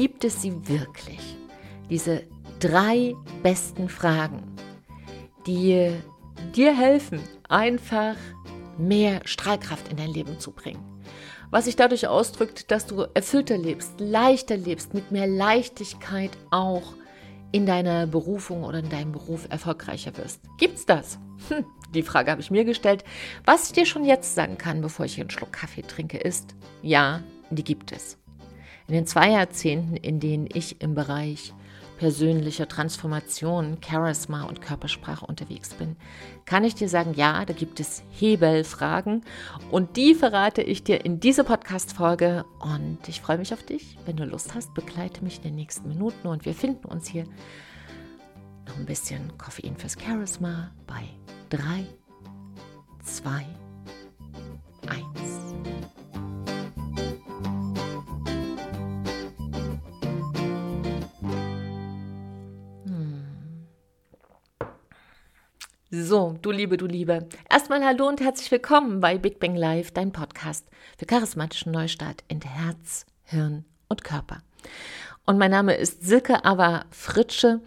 gibt es sie wirklich. Diese drei besten Fragen, die dir helfen, einfach mehr Strahlkraft in dein Leben zu bringen. Was sich dadurch ausdrückt, dass du erfüllter lebst, leichter lebst, mit mehr Leichtigkeit auch in deiner Berufung oder in deinem Beruf erfolgreicher wirst. Gibt's das? Hm, die Frage habe ich mir gestellt. Was ich dir schon jetzt sagen kann, bevor ich einen Schluck Kaffee trinke, ist, ja, die gibt es. In den zwei Jahrzehnten, in denen ich im Bereich persönlicher Transformation, Charisma und Körpersprache unterwegs bin, kann ich dir sagen, ja, da gibt es Hebelfragen und die verrate ich dir in dieser Podcast-Folge und ich freue mich auf dich. Wenn du Lust hast, begleite mich in den nächsten Minuten und wir finden uns hier noch ein bisschen Koffein fürs Charisma bei 3, 2, 1. So, du Liebe, du Liebe. Erstmal hallo und herzlich willkommen bei Big Bang Live, dein Podcast für charismatischen Neustart in Herz, Hirn und Körper. Und mein Name ist Silke Ava Fritsche.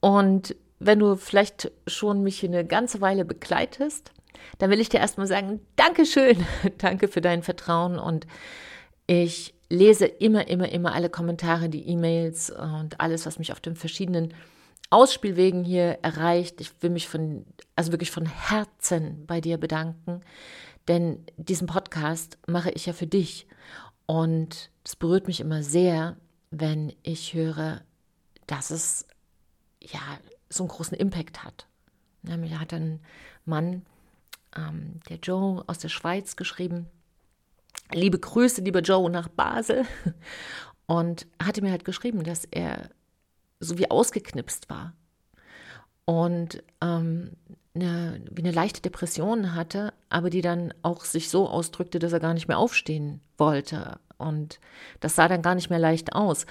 Und wenn du vielleicht schon mich eine ganze Weile begleitest, dann will ich dir erstmal sagen, Dankeschön, danke für dein Vertrauen und ich lese immer, immer, immer alle Kommentare, die E-Mails und alles, was mich auf den verschiedenen Ausspielwegen hier erreicht. Ich will mich von, also wirklich von Herzen bei dir bedanken, denn diesen Podcast mache ich ja für dich. Und es berührt mich immer sehr, wenn ich höre, dass es ja so einen großen Impact hat. Mir hat ein Mann, ähm, der Joe aus der Schweiz, geschrieben, liebe Grüße, lieber Joe, nach Basel. Und hatte mir halt geschrieben, dass er so wie ausgeknipst war und ähm, eine, wie eine leichte Depression hatte, aber die dann auch sich so ausdrückte, dass er gar nicht mehr aufstehen wollte. Und das sah dann gar nicht mehr leicht aus.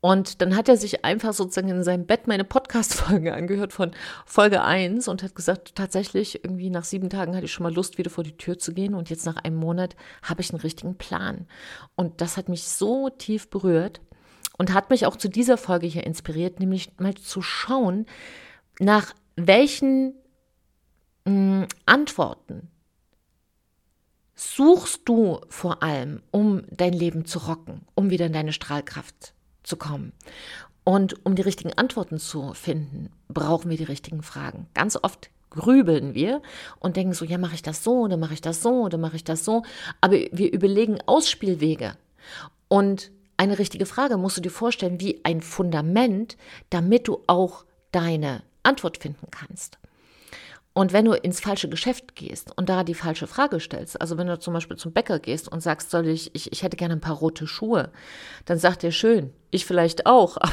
Und dann hat er sich einfach sozusagen in seinem Bett meine Podcast-Folge angehört von Folge 1 und hat gesagt, tatsächlich, irgendwie nach sieben Tagen hatte ich schon mal Lust, wieder vor die Tür zu gehen. Und jetzt nach einem Monat habe ich einen richtigen Plan. Und das hat mich so tief berührt und hat mich auch zu dieser Folge hier inspiriert, nämlich mal zu schauen, nach welchen mh, mm, Antworten suchst du vor allem, um dein Leben zu rocken, um wieder in deine Strahlkraft zu kommen. Und um die richtigen Antworten zu finden, brauchen wir die richtigen Fragen. Ganz oft grübeln wir und denken so, ja, mache ich das so oder mache ich das so oder mache ich das so. Aber wir überlegen Ausspielwege. Und eine richtige Frage musst du dir vorstellen wie ein Fundament, damit du auch deine Antwort finden kannst. Und wenn du ins falsche Geschäft gehst und da die falsche Frage stellst, also wenn du zum Beispiel zum Bäcker gehst und sagst, soll ich, ich, ich hätte gerne ein paar rote Schuhe, dann sagt er schön, ich vielleicht auch, aber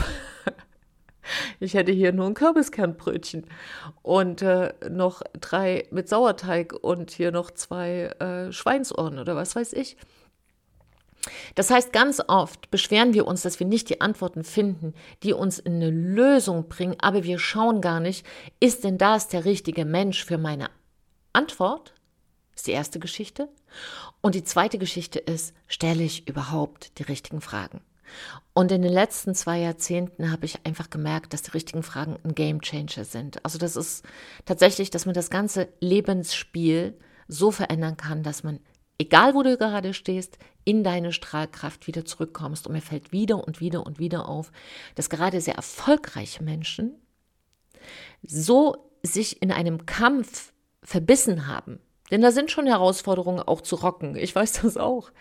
ich hätte hier nur ein Kürbiskernbrötchen und äh, noch drei mit Sauerteig und hier noch zwei äh, Schweinsohren oder was weiß ich. Das heißt, ganz oft beschweren wir uns, dass wir nicht die Antworten finden, die uns in eine Lösung bringen, aber wir schauen gar nicht, ist denn das der richtige Mensch für meine Antwort? Ist die erste Geschichte. Und die zweite Geschichte ist, stelle ich überhaupt die richtigen Fragen? Und in den letzten zwei Jahrzehnten habe ich einfach gemerkt, dass die richtigen Fragen ein Game Changer sind. Also das ist tatsächlich, dass man das ganze Lebensspiel so verändern kann, dass man egal wo du gerade stehst, in deine Strahlkraft wieder zurückkommst. Und mir fällt wieder und wieder und wieder auf, dass gerade sehr erfolgreiche Menschen so sich in einem Kampf verbissen haben. Denn da sind schon Herausforderungen auch zu rocken. Ich weiß das auch.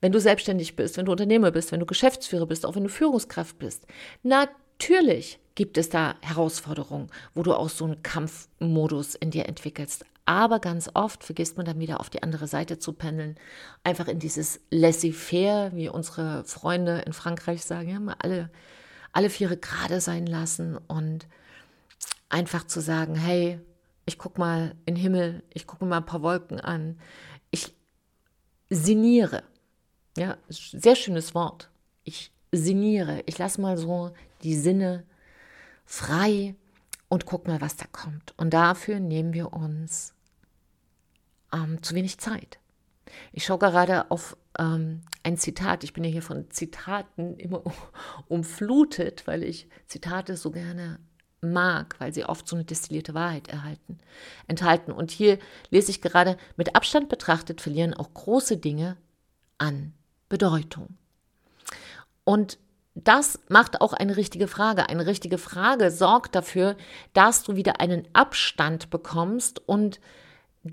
Wenn du selbstständig bist, wenn du Unternehmer bist, wenn du Geschäftsführer bist, auch wenn du Führungskraft bist. Natürlich gibt es da Herausforderungen, wo du auch so einen Kampfmodus in dir entwickelst. Aber ganz oft vergisst man dann wieder auf die andere Seite zu pendeln. Einfach in dieses laissez-faire, wie unsere Freunde in Frankreich sagen, ja, mal alle, alle Viere gerade sein lassen und einfach zu sagen, hey, ich gucke mal in den Himmel, ich gucke mal ein paar Wolken an. Ich sinniere. Ja, sehr schönes Wort. Ich sinniere. Ich lasse mal so die Sinne frei und guck mal, was da kommt. Und dafür nehmen wir uns ähm, zu wenig Zeit. Ich schaue gerade auf ähm, ein Zitat. Ich bin ja hier von Zitaten immer umflutet, weil ich Zitate so gerne mag, weil sie oft so eine destillierte Wahrheit erhalten, enthalten. Und hier lese ich gerade, mit Abstand betrachtet verlieren auch große Dinge an Bedeutung. Und das macht auch eine richtige Frage. Eine richtige Frage sorgt dafür, dass du wieder einen Abstand bekommst und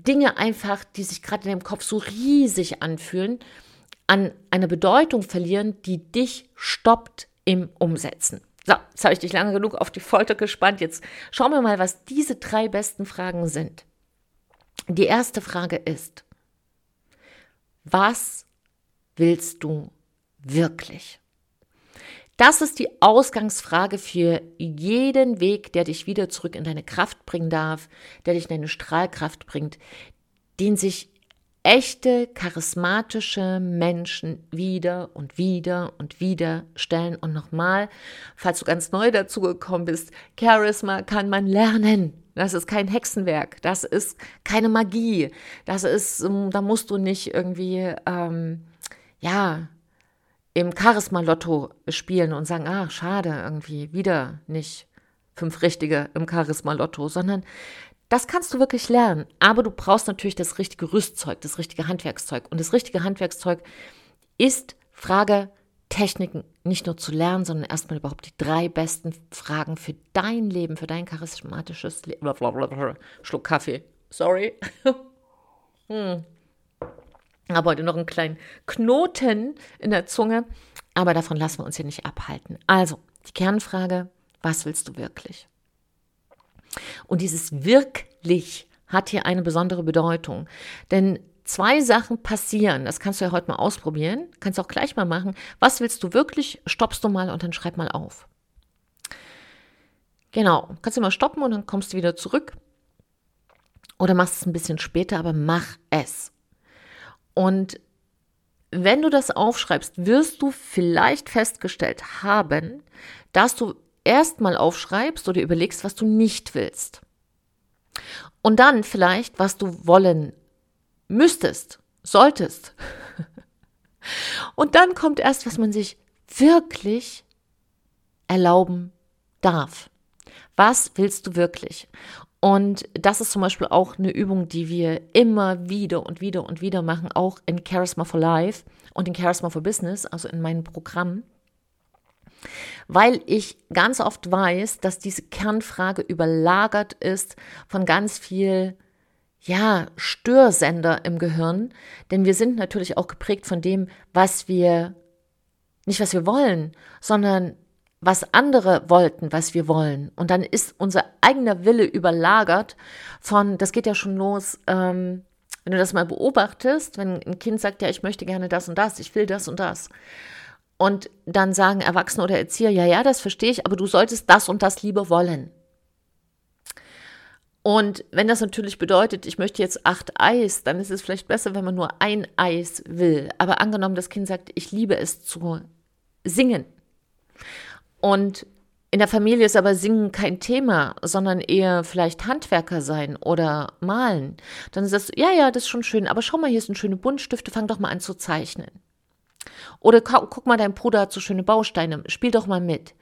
Dinge einfach, die sich gerade in deinem Kopf so riesig anfühlen, an eine Bedeutung verlieren, die dich stoppt im Umsetzen. So, jetzt habe ich dich lange genug auf die Folter gespannt. Jetzt schauen wir mal, was diese drei besten Fragen sind. Die erste Frage ist, was willst du wirklich? Das ist die Ausgangsfrage für jeden Weg, der dich wieder zurück in deine Kraft bringen darf, der dich in deine Strahlkraft bringt, den sich echte, charismatische Menschen wieder und wieder und wieder stellen. Und nochmal, falls du ganz neu dazugekommen bist, Charisma kann man lernen. Das ist kein Hexenwerk, das ist keine Magie, das ist, ähm, da musst du nicht irgendwie, ähm, ja, im Charisma-Lotto spielen und sagen, ah, schade, irgendwie wieder nicht fünf Richtige im Charisma-Lotto, sondern das kannst du wirklich lernen. Aber du brauchst natürlich das richtige Rüstzeug, das richtige Handwerkszeug. Und das richtige Handwerkszeug ist Frage Techniken nicht nur zu lernen, sondern erstmal überhaupt die drei besten Fragen für dein Leben, für dein charismatisches Leben. Schluck Kaffee. Sorry. hm habe heute noch einen kleinen Knoten in der Zunge, aber davon lassen wir uns hier nicht abhalten. Also, die Kernfrage, was willst du wirklich? Und dieses wirklich hat hier eine besondere Bedeutung, denn zwei Sachen passieren. Das kannst du ja heute mal ausprobieren, kannst auch gleich mal machen. Was willst du wirklich? Stoppst du mal und dann schreib mal auf. Genau, kannst du mal stoppen und dann kommst du wieder zurück. Oder machst es ein bisschen später, aber mach es. Und wenn du das aufschreibst, wirst du vielleicht festgestellt haben, dass du erstmal aufschreibst oder überlegst, was du nicht willst. Und dann vielleicht, was du wollen müsstest, solltest. Und dann kommt erst, was man sich wirklich erlauben darf. Was willst du wirklich? Und das ist zum Beispiel auch eine Übung, die wir immer wieder und wieder und wieder machen, auch in Charisma for Life und in Charisma for Business, also in meinem Programm. Weil ich ganz oft weiß, dass diese Kernfrage überlagert ist von ganz viel, ja, Störsender im Gehirn. Denn wir sind natürlich auch geprägt von dem, was wir, nicht was wir wollen, sondern was andere wollten, was wir wollen. Und dann ist unser eigener Wille überlagert von, das geht ja schon los, ähm, wenn du das mal beobachtest, wenn ein Kind sagt, ja, ich möchte gerne das und das, ich will das und das. Und dann sagen Erwachsene oder Erzieher, ja, ja, das verstehe ich, aber du solltest das und das lieber wollen. Und wenn das natürlich bedeutet, ich möchte jetzt acht Eis, dann ist es vielleicht besser, wenn man nur ein Eis will. Aber angenommen, das Kind sagt, ich liebe es zu singen. Und in der Familie ist aber Singen kein Thema, sondern eher vielleicht Handwerker sein oder malen. Dann ist das, ja, ja, das ist schon schön, aber schau mal, hier sind schöne Buntstifte, fang doch mal an zu zeichnen. Oder guck mal, dein Bruder hat so schöne Bausteine, spiel doch mal mit.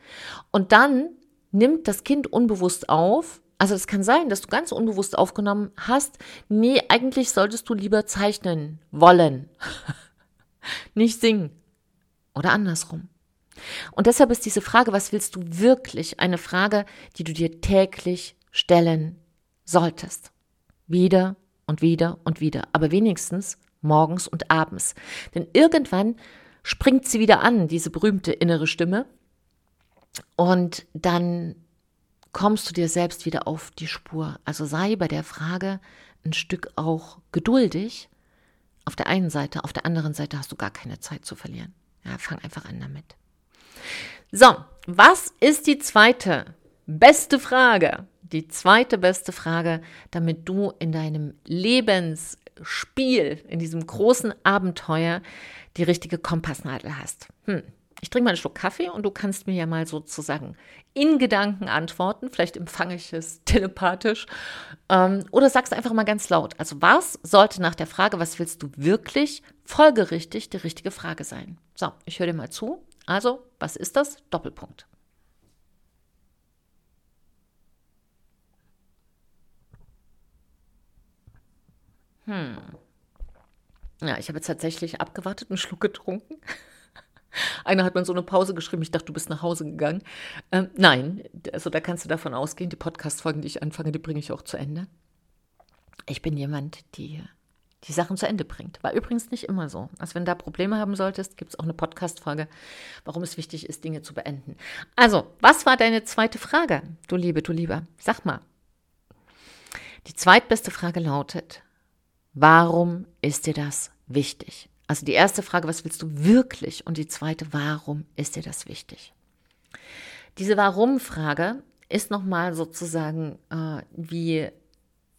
Und dann nimmt das Kind unbewusst auf, also es kann sein, dass du ganz unbewusst aufgenommen hast, nee, eigentlich solltest du lieber zeichnen wollen, nicht singen. Oder andersrum. Und deshalb ist diese Frage, was willst du wirklich, eine Frage, die du dir täglich stellen solltest. Wieder und wieder und wieder, aber wenigstens morgens und abends. Denn irgendwann springt sie wieder an, diese berühmte innere Stimme, und dann kommst du dir selbst wieder auf die Spur. Also sei bei der Frage ein Stück auch geduldig. Auf der einen Seite, auf der anderen Seite hast du gar keine Zeit zu verlieren. Ja, fang einfach an damit. So, was ist die zweite beste Frage? Die zweite beste Frage, damit du in deinem Lebensspiel, in diesem großen Abenteuer, die richtige Kompassnadel hast. Hm. Ich trinke mal einen Schluck Kaffee und du kannst mir ja mal sozusagen in Gedanken antworten. Vielleicht empfange ich es telepathisch. Ähm, oder sagst einfach mal ganz laut. Also, was sollte nach der Frage, was willst du wirklich, folgerichtig die richtige Frage sein? So, ich höre dir mal zu. Also, was ist das? Doppelpunkt. Hm. Ja, ich habe jetzt tatsächlich abgewartet, einen Schluck getrunken. Einer hat mir so eine Pause geschrieben, ich dachte, du bist nach Hause gegangen. Ähm, nein, also da kannst du davon ausgehen, die Podcast-Folgen, die ich anfange, die bringe ich auch zu Ende. Ich bin jemand, die die Sachen zu Ende bringt. War übrigens nicht immer so. Also wenn du da Probleme haben solltest, gibt es auch eine Podcast-Folge, warum es wichtig ist, Dinge zu beenden. Also, was war deine zweite Frage, du Liebe, du Lieber? Sag mal. Die zweitbeste Frage lautet, warum ist dir das wichtig? Also die erste Frage, was willst du wirklich? Und die zweite, warum ist dir das wichtig? Diese Warum-Frage ist nochmal sozusagen äh, wie,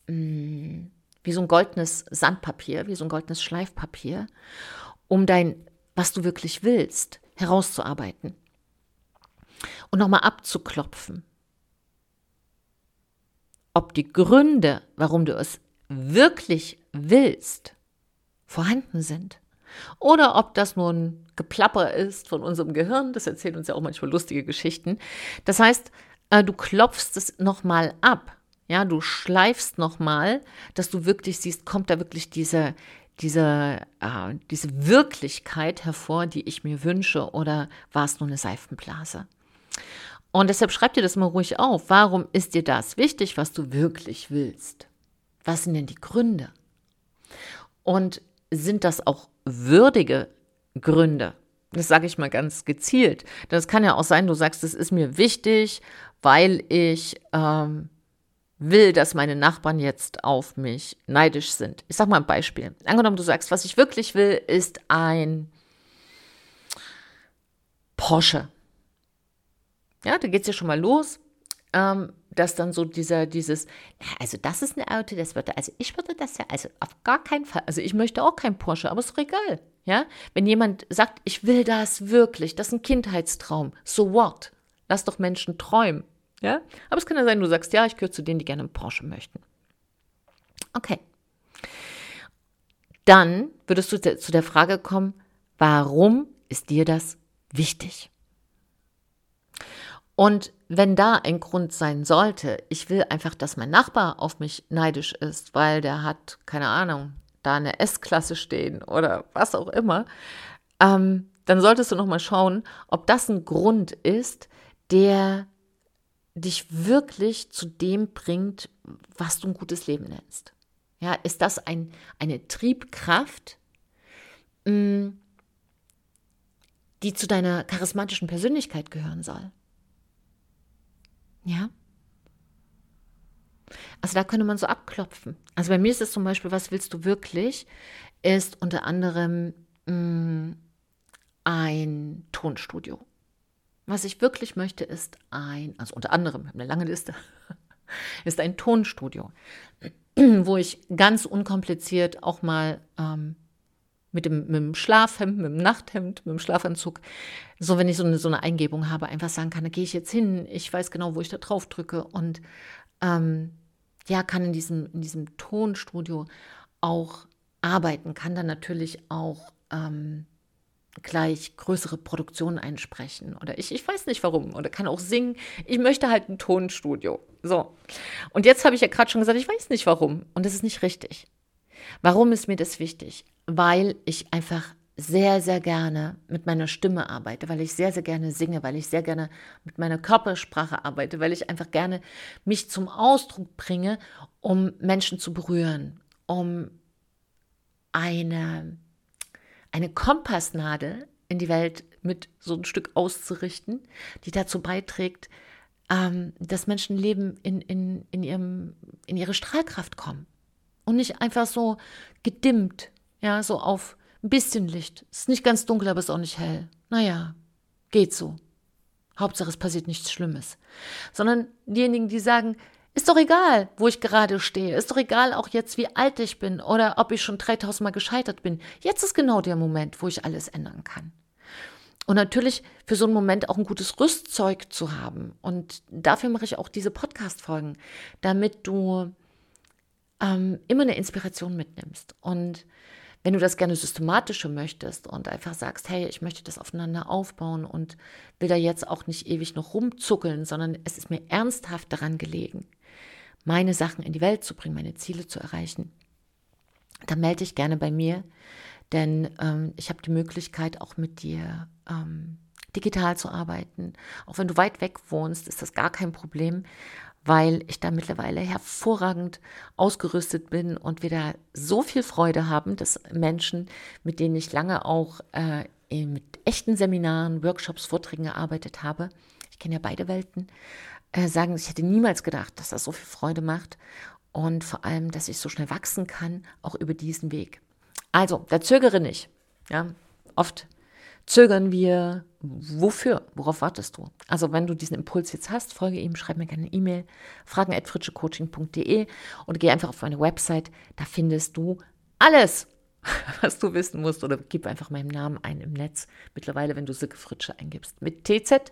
mh, mm, wie so ein goldenes Sandpapier, wie so ein goldenes Schleifpapier, um dein, was du wirklich willst, herauszuarbeiten. Und nochmal abzuklopfen, ob die Gründe, warum du es wirklich willst, vorhanden sind. Oder ob das nur ein Geplapper ist von unserem Gehirn. Das erzählt uns ja auch manchmal lustige Geschichten. Das heißt, äh, du klopfst es nochmal ab. Ja, du schleifst nochmal, dass du wirklich siehst, kommt da wirklich diese, diese, äh, diese Wirklichkeit hervor, die ich mir wünsche, oder war es nur eine Seifenblase? Und deshalb schreib dir das mal ruhig auf. Warum ist dir das wichtig, was du wirklich willst? Was sind denn die Gründe? Und sind das auch würdige Gründe. Das sage ich mal ganz gezielt. Das kann ja auch sein, du sagst, es ist mir wichtig, weil ich ähm, will, dass meine Nachbarn jetzt auf mich neidisch sind. Ich sage mal ein Beispiel. Angenommen, du sagst, was ich wirklich will, ist ein Porsche. Ja, da geht es ja schon mal los. Ähm, dass dann so dieser, dieses, also das ist ein Auto, das würde, also ich würde das ja, also auf gar keinen Fall, also ich möchte auch kein Porsche, aber ist egal, ja. Wenn jemand sagt, ich will das wirklich, das ist ein Kindheitstraum, so what? Lass doch Menschen träumen, ja. Aber es kann ja sein, du sagst, ja, ich gehöre zu denen, die gerne einen Porsche möchten. Okay. Dann würdest du zu der Frage kommen, warum ist dir das wichtig? Und wenn da ein Grund sein sollte, ich will einfach, dass mein Nachbar auf mich neidisch ist, weil der hat, keine Ahnung, da eine S-Klasse stehen oder was auch immer, ähm, dann solltest du nochmal schauen, ob das ein Grund ist, der dich wirklich zu dem bringt, was du ein gutes Leben nennst. Ja, ist das ein, eine Triebkraft, mm, die zu deiner charismatischen Persönlichkeit gehören soll? Ja. Also da könnte man so abklopfen. Also bei mir ist es zum Beispiel, was willst du wirklich, ist unter anderem mh, mm, ein Tonstudio. Was ich wirklich möchte, ist ein, also unter anderem, eine lange Liste, ist ein Tonstudio, wo ich ganz unkompliziert auch mal ähm, mit dem, mit dem Schlafhemd, mit dem Nachthemd, mit dem Schlafanzug, so wenn ich so eine, so eine Eingebung habe, einfach sagen kann, da gehe ich jetzt hin, ich weiß genau, wo ich da drauf drücke und ähm, ja, kann in diesem, in diesem Tonstudio auch arbeiten, kann dann natürlich auch ähm, gleich größere Produktionen einsprechen oder ich, ich weiß nicht warum oder kann auch singen. Ich möchte halt ein Tonstudio. So. Und jetzt habe ich ja gerade schon gesagt, ich weiß nicht warum und das ist nicht richtig. Warum ist mir das wichtig? Weil ich einfach sehr, sehr gerne mit meiner Stimme arbeite, weil ich sehr, sehr gerne singe, weil ich sehr gerne mit meiner Körpersprache arbeite, weil ich einfach gerne mich zum Ausdruck bringe, um Menschen zu berühren, um eine, eine Kompassnadel in die Welt mit so ein Stück auszurichten, die dazu beiträgt, ähm, dass Menschen Leben in, in, in, ihrem, in ihre Strahlkraft kommen und nicht einfach so gedimmt, ja, so auf ein bisschen Licht. Ist nicht ganz dunkel, aber ist auch nicht hell. Naja, geht so. Hauptsache, es passiert nichts Schlimmes. Sondern diejenigen, die sagen, ist doch egal, wo ich gerade stehe. Ist doch egal, auch jetzt, wie alt ich bin oder ob ich schon 3000 Mal gescheitert bin. Jetzt ist genau der Moment, wo ich alles ändern kann. Und natürlich für so einen Moment auch ein gutes Rüstzeug zu haben. Und dafür mache ich auch diese Podcast-Folgen, damit du ähm, immer eine Inspiration mitnimmst. Und wenn du das gerne systematischer möchtest und einfach sagst, hey, ich möchte das aufeinander aufbauen und will da jetzt auch nicht ewig noch rumzuckeln, sondern es ist mir ernsthaft daran gelegen, meine Sachen in die Welt zu bringen, meine Ziele zu erreichen, dann melde dich gerne bei mir, denn ähm, ich habe die Möglichkeit, auch mit dir ähm, digital zu arbeiten. Auch wenn du weit weg wohnst, ist das gar kein Problem weil ich da mittlerweile hervorragend ausgerüstet bin und wir da so viel Freude haben, dass Menschen, mit denen ich lange auch äh, mit echten Seminaren, Workshops, Vorträgen gearbeitet habe, ich kenne ja beide Welten, äh, sagen, ich hätte niemals gedacht, dass das so viel Freude macht und vor allem, dass ich so schnell wachsen kann, auch über diesen Weg. Also, da zögere nicht. Ja, oft zögern wir. Wofür? Worauf wartest du? Also, wenn du diesen Impuls jetzt hast, folge ihm, schreib mir gerne eine E-Mail, fragen at fritschecoaching.de und geh einfach auf meine Website. Da findest du alles, was du wissen musst oder gib einfach meinen Namen ein im Netz. Mittlerweile, wenn du Silke Fritsche eingibst mit TZ,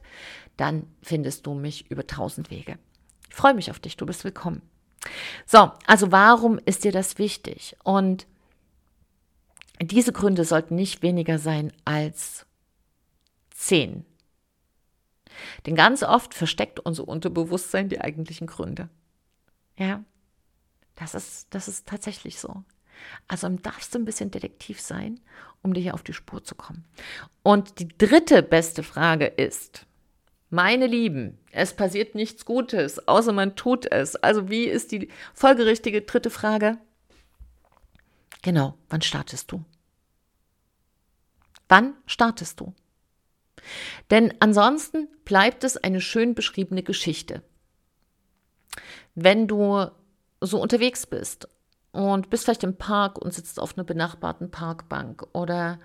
dann findest du mich über tausend Wege. Ich freue mich auf dich, du bist willkommen. So, also warum ist dir das wichtig? Und diese Gründe sollten nicht weniger sein als zehn. Denn ganz oft versteckt unser Unterbewusstsein die eigentlichen Gründe. Ja, das ist, das ist tatsächlich so. Also darfst du ein bisschen Detektiv sein, um dir hier auf die Spur zu kommen. Und die dritte beste Frage ist, meine Lieben, es passiert nichts Gutes, außer man tut es. Also wie ist die folgerichtige dritte Frage? Genau, wann startest du? Wann startest du? Denn ansonsten bleibt es eine schön beschriebene Geschichte. Wenn du so unterwegs bist und bist vielleicht im Park und sitzt auf einer benachbarten Parkbank oder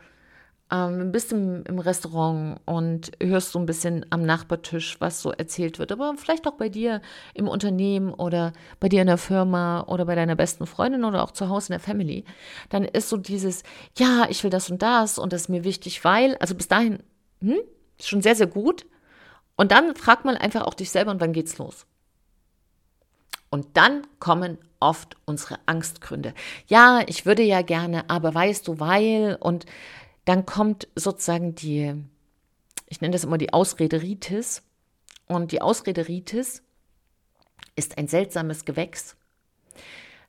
ähm, bist im, im Restaurant und hörst so ein bisschen am Nachbartisch, was so erzählt wird, aber vielleicht auch bei dir im Unternehmen oder bei dir in der Firma oder bei deiner besten Freundin oder auch zu Hause in der Family, dann ist so dieses, ja, ich will das und das und das ist mir wichtig, weil, also bis dahin, hm, schon sehr, sehr gut. Und dann fragt man einfach auch dich selber und wann geht's los? Und dann kommen oft unsere Angstgründe. Ja, ich würde ja gerne, aber weißt du, weil und dann kommt sozusagen die, ich nenne das immer die Ausrederitis. Und die Ausrederitis ist ein seltsames Gewächs,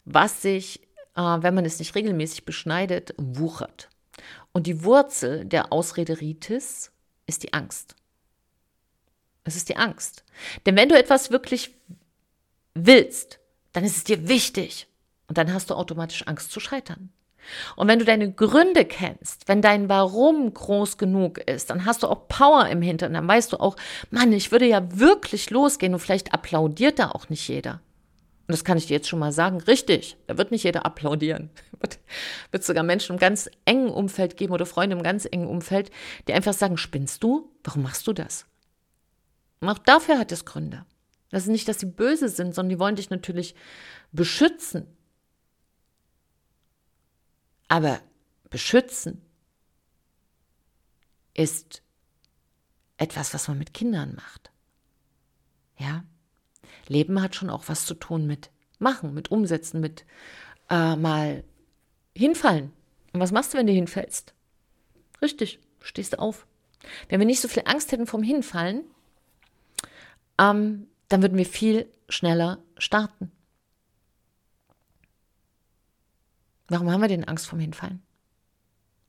was sich, äh, wenn man es nicht regelmäßig beschneidet, wuchert. Und die Wurzel der Ausrederitis ist die Angst. Es ist die Angst. Denn wenn du etwas wirklich willst, dann ist es dir wichtig. Und dann hast du automatisch Angst zu scheitern. Und wenn du deine Gründe kennst, wenn dein Warum groß genug ist, dann hast du auch Power im Hintern. Dann weißt du auch, Mann, ich würde ja wirklich losgehen und vielleicht applaudiert da auch nicht jeder. Und das kann ich dir jetzt schon mal sagen, richtig, da wird nicht jeder applaudieren. Wird, wird sogar Menschen im ganz engen Umfeld geben oder Freunde im ganz engen Umfeld, die einfach sagen, spinnst du? Warum machst du das? Und auch dafür hat es Gründe. Das ist nicht, dass sie böse sind, sondern die wollen dich natürlich beschützen. Aber beschützen ist etwas, was man mit Kindern macht. Ja? Leben hat schon auch was zu tun mit machen, mit umsetzen, mit äh, mal hinfallen. Und was machst du, wenn du hinfällst? Richtig, stehst du auf. Wenn wir nicht so viel Angst hätten vom Hinfallen, ähm, dann würden wir viel schneller starten. Warum haben wir denn Angst vom Hinfallen?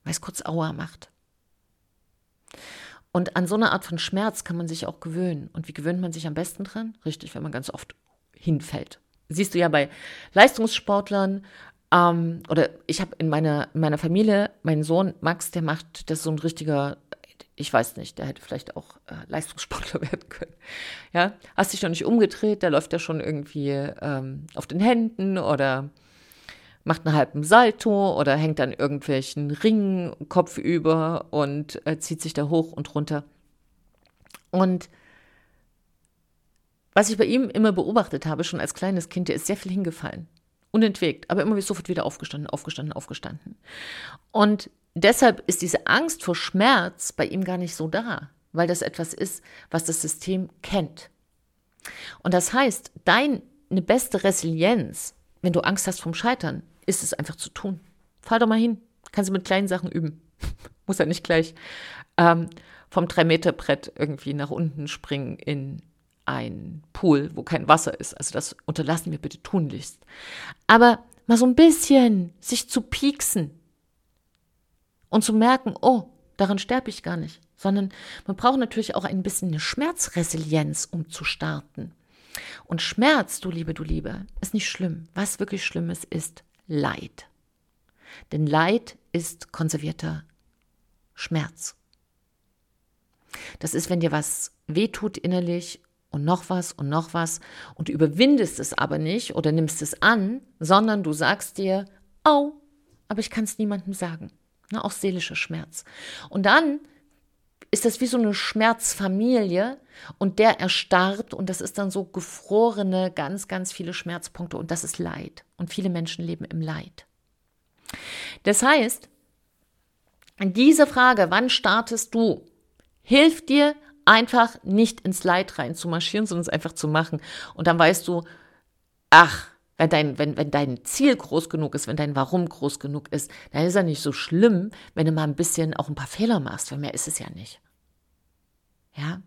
Weil es kurz Aua macht. Und an so eine Art von Schmerz kann man sich auch gewöhnen. Und wie gewöhnt man sich am besten dran? Richtig, wenn man ganz oft hinfällt. Siehst du ja bei Leistungssportlern, ähm, oder ich habe in meiner, in meiner Familie, meinen Sohn Max, der macht, das ist so ein richtiger, ich weiß nicht, der hätte vielleicht auch äh, Leistungssportler werden können. Ja, hast dich noch nicht umgedreht, der läuft ja schon irgendwie ähm, auf den Händen oder macht einen halben Salto oder hängt an irgendwelchen Ringen kopfüber und äh, zieht sich da hoch und runter. Und was ich bei ihm immer beobachtet habe, schon als kleines Kind, der ist sehr viel hingefallen. Unentwegt, aber immer sofort wieder aufgestanden, aufgestanden, aufgestanden. Und deshalb ist diese Angst vor Schmerz bei ihm gar nicht so da, weil das etwas ist, was das System kennt. Und das heißt, deine beste Resilienz, wenn du Angst hast vom Scheitern, ist es einfach zu tun. Fall doch mal hin. Kannst du mit kleinen Sachen üben. Muss ja nicht gleich ähm, vom 3-Meter-Brett irgendwie nach unten springen in ein Pool, wo kein Wasser ist. Also das unterlassen wir bitte tunlichst. Aber mal so ein bisschen sich zu pieksen und zu merken, oh, daran sterbe ich gar nicht, sondern man braucht natürlich auch ein bisschen eine Schmerzresilienz, um zu starten. Und Schmerz, du Liebe, du Liebe, ist nicht schlimm. Was wirklich schlimm ist, ist Leid. Denn Leid ist konservierter Schmerz. Das ist, wenn dir was wehtut innerlich und noch was und noch was und du überwindest es aber nicht oder nimmst es an, sondern du sagst dir, oh, aber ich kann es niemandem sagen. Ne, auch seelischer Schmerz. Und dann ist das wie so eine Schmerzfamilie und der erstarrt und das ist dann so gefrorene, ganz, ganz viele Schmerzpunkte und das ist Leid. Und viele Menschen leben im Leid. Das heißt, diese Frage, wann startest du, hilft dir einfach nicht ins Leid rein zu marschieren, sondern es einfach zu machen. Und dann weißt du, ach, wenn dein, wenn, wenn dein Ziel groß genug ist, wenn dein Warum groß genug ist, dann ist ja nicht so schlimm, wenn du mal ein bisschen auch ein paar Fehler machst, weil mehr ist es ja nicht. Ja.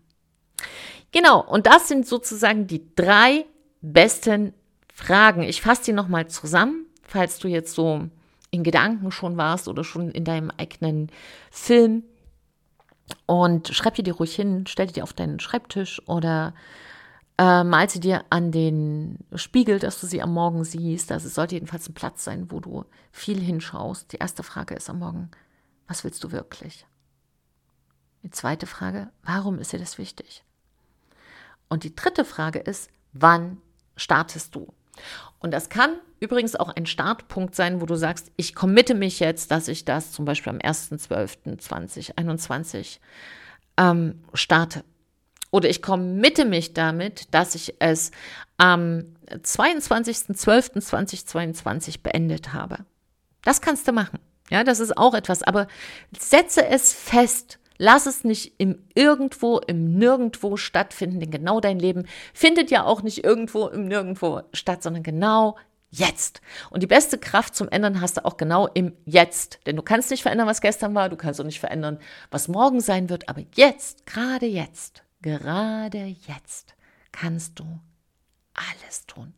Genau, und das sind sozusagen die drei besten Fragen. Ich fasse die nochmal zusammen, falls du jetzt so in Gedanken schon warst oder schon in deinem eigenen Film. Und schreib dir die ruhig hin, stell die dir auf deinen Schreibtisch oder äh, mal sie dir an den Spiegel, dass du sie am Morgen siehst. Also es sollte jedenfalls ein Platz sein, wo du viel hinschaust. Die erste Frage ist am Morgen, was willst du wirklich? Die zweite Frage, warum ist dir das wichtig? Und die dritte Frage ist, wann startest du? Und das kann übrigens auch ein Startpunkt sein, wo du sagst, ich committe mich jetzt, dass ich das zum Beispiel am 1.12.2021 ähm, starte. Oder ich committe mich damit, dass ich es am 22.12.2022 beendet habe. Das kannst du machen. Ja, das ist auch etwas. Aber setze es fest. Lass es nicht im Irgendwo, im Nirgendwo stattfinden, denn genau dein Leben findet ja auch nicht irgendwo im Nirgendwo statt, sondern genau jetzt. Und die beste Kraft zum Ändern hast du auch genau im Jetzt. Denn du kannst nicht verändern, was gestern war, du kannst auch nicht verändern, was morgen sein wird, aber jetzt, gerade jetzt, Gerade jetzt kannst du alles tun.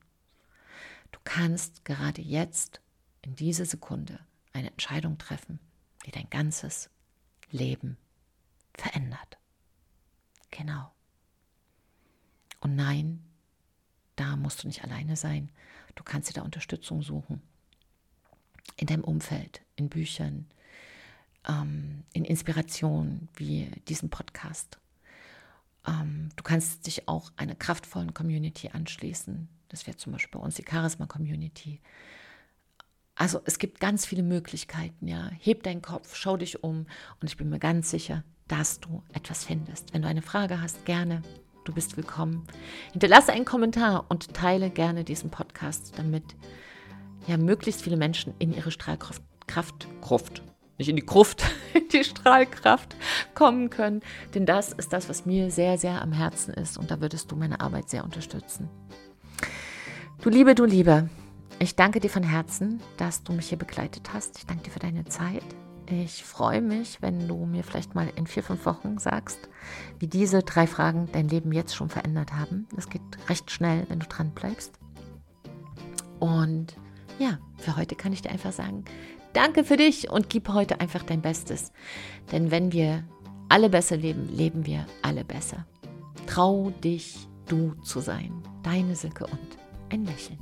Du kannst gerade jetzt in dieser Sekunde eine Entscheidung treffen, die dein ganzes Leben verändert. Genau. Und nein, da musst du nicht alleine sein. Du kannst dir da Unterstützung suchen. In deinem Umfeld, in Büchern, ähm, in Inspirationen wie diesen Podcast. Ähm, du kannst dich auch einer kraftvollen Community anschließen. Das wäre zum Beispiel bei uns die Charisma Community. Also es gibt ganz viele Möglichkeiten, ja. Heb deinen Kopf, schau dich um und ich bin mir ganz sicher, dass du etwas findest. Wenn du eine Frage hast, gerne. Du bist willkommen. Hinterlasse einen Kommentar und teile gerne diesen Podcast, damit ja möglichst viele Menschen in ihre Strahlkraft, Kraft, Kraft, nicht in die Gruft, in die Strahlkraft kommen können. Denn das ist das, was mir sehr, sehr am Herzen ist. Und da würdest du meine Arbeit sehr unterstützen. Du Liebe, du Liebe, ich danke dir von Herzen, dass du mich hier begleitet hast. Ich danke dir für deine Zeit. Ich freue mich, wenn du mir vielleicht mal in vier, fünf Wochen sagst, wie diese drei Fragen dein Leben jetzt schon verändert haben. Das geht recht schnell, wenn du dran bleibst. Und ja, für heute kann ich dir einfach sagen, Danke für dich und gib heute einfach dein Bestes. Denn wenn wir alle besser leben, leben wir alle besser. Trau dich, du zu sein. Deine Silke und ein Lächeln.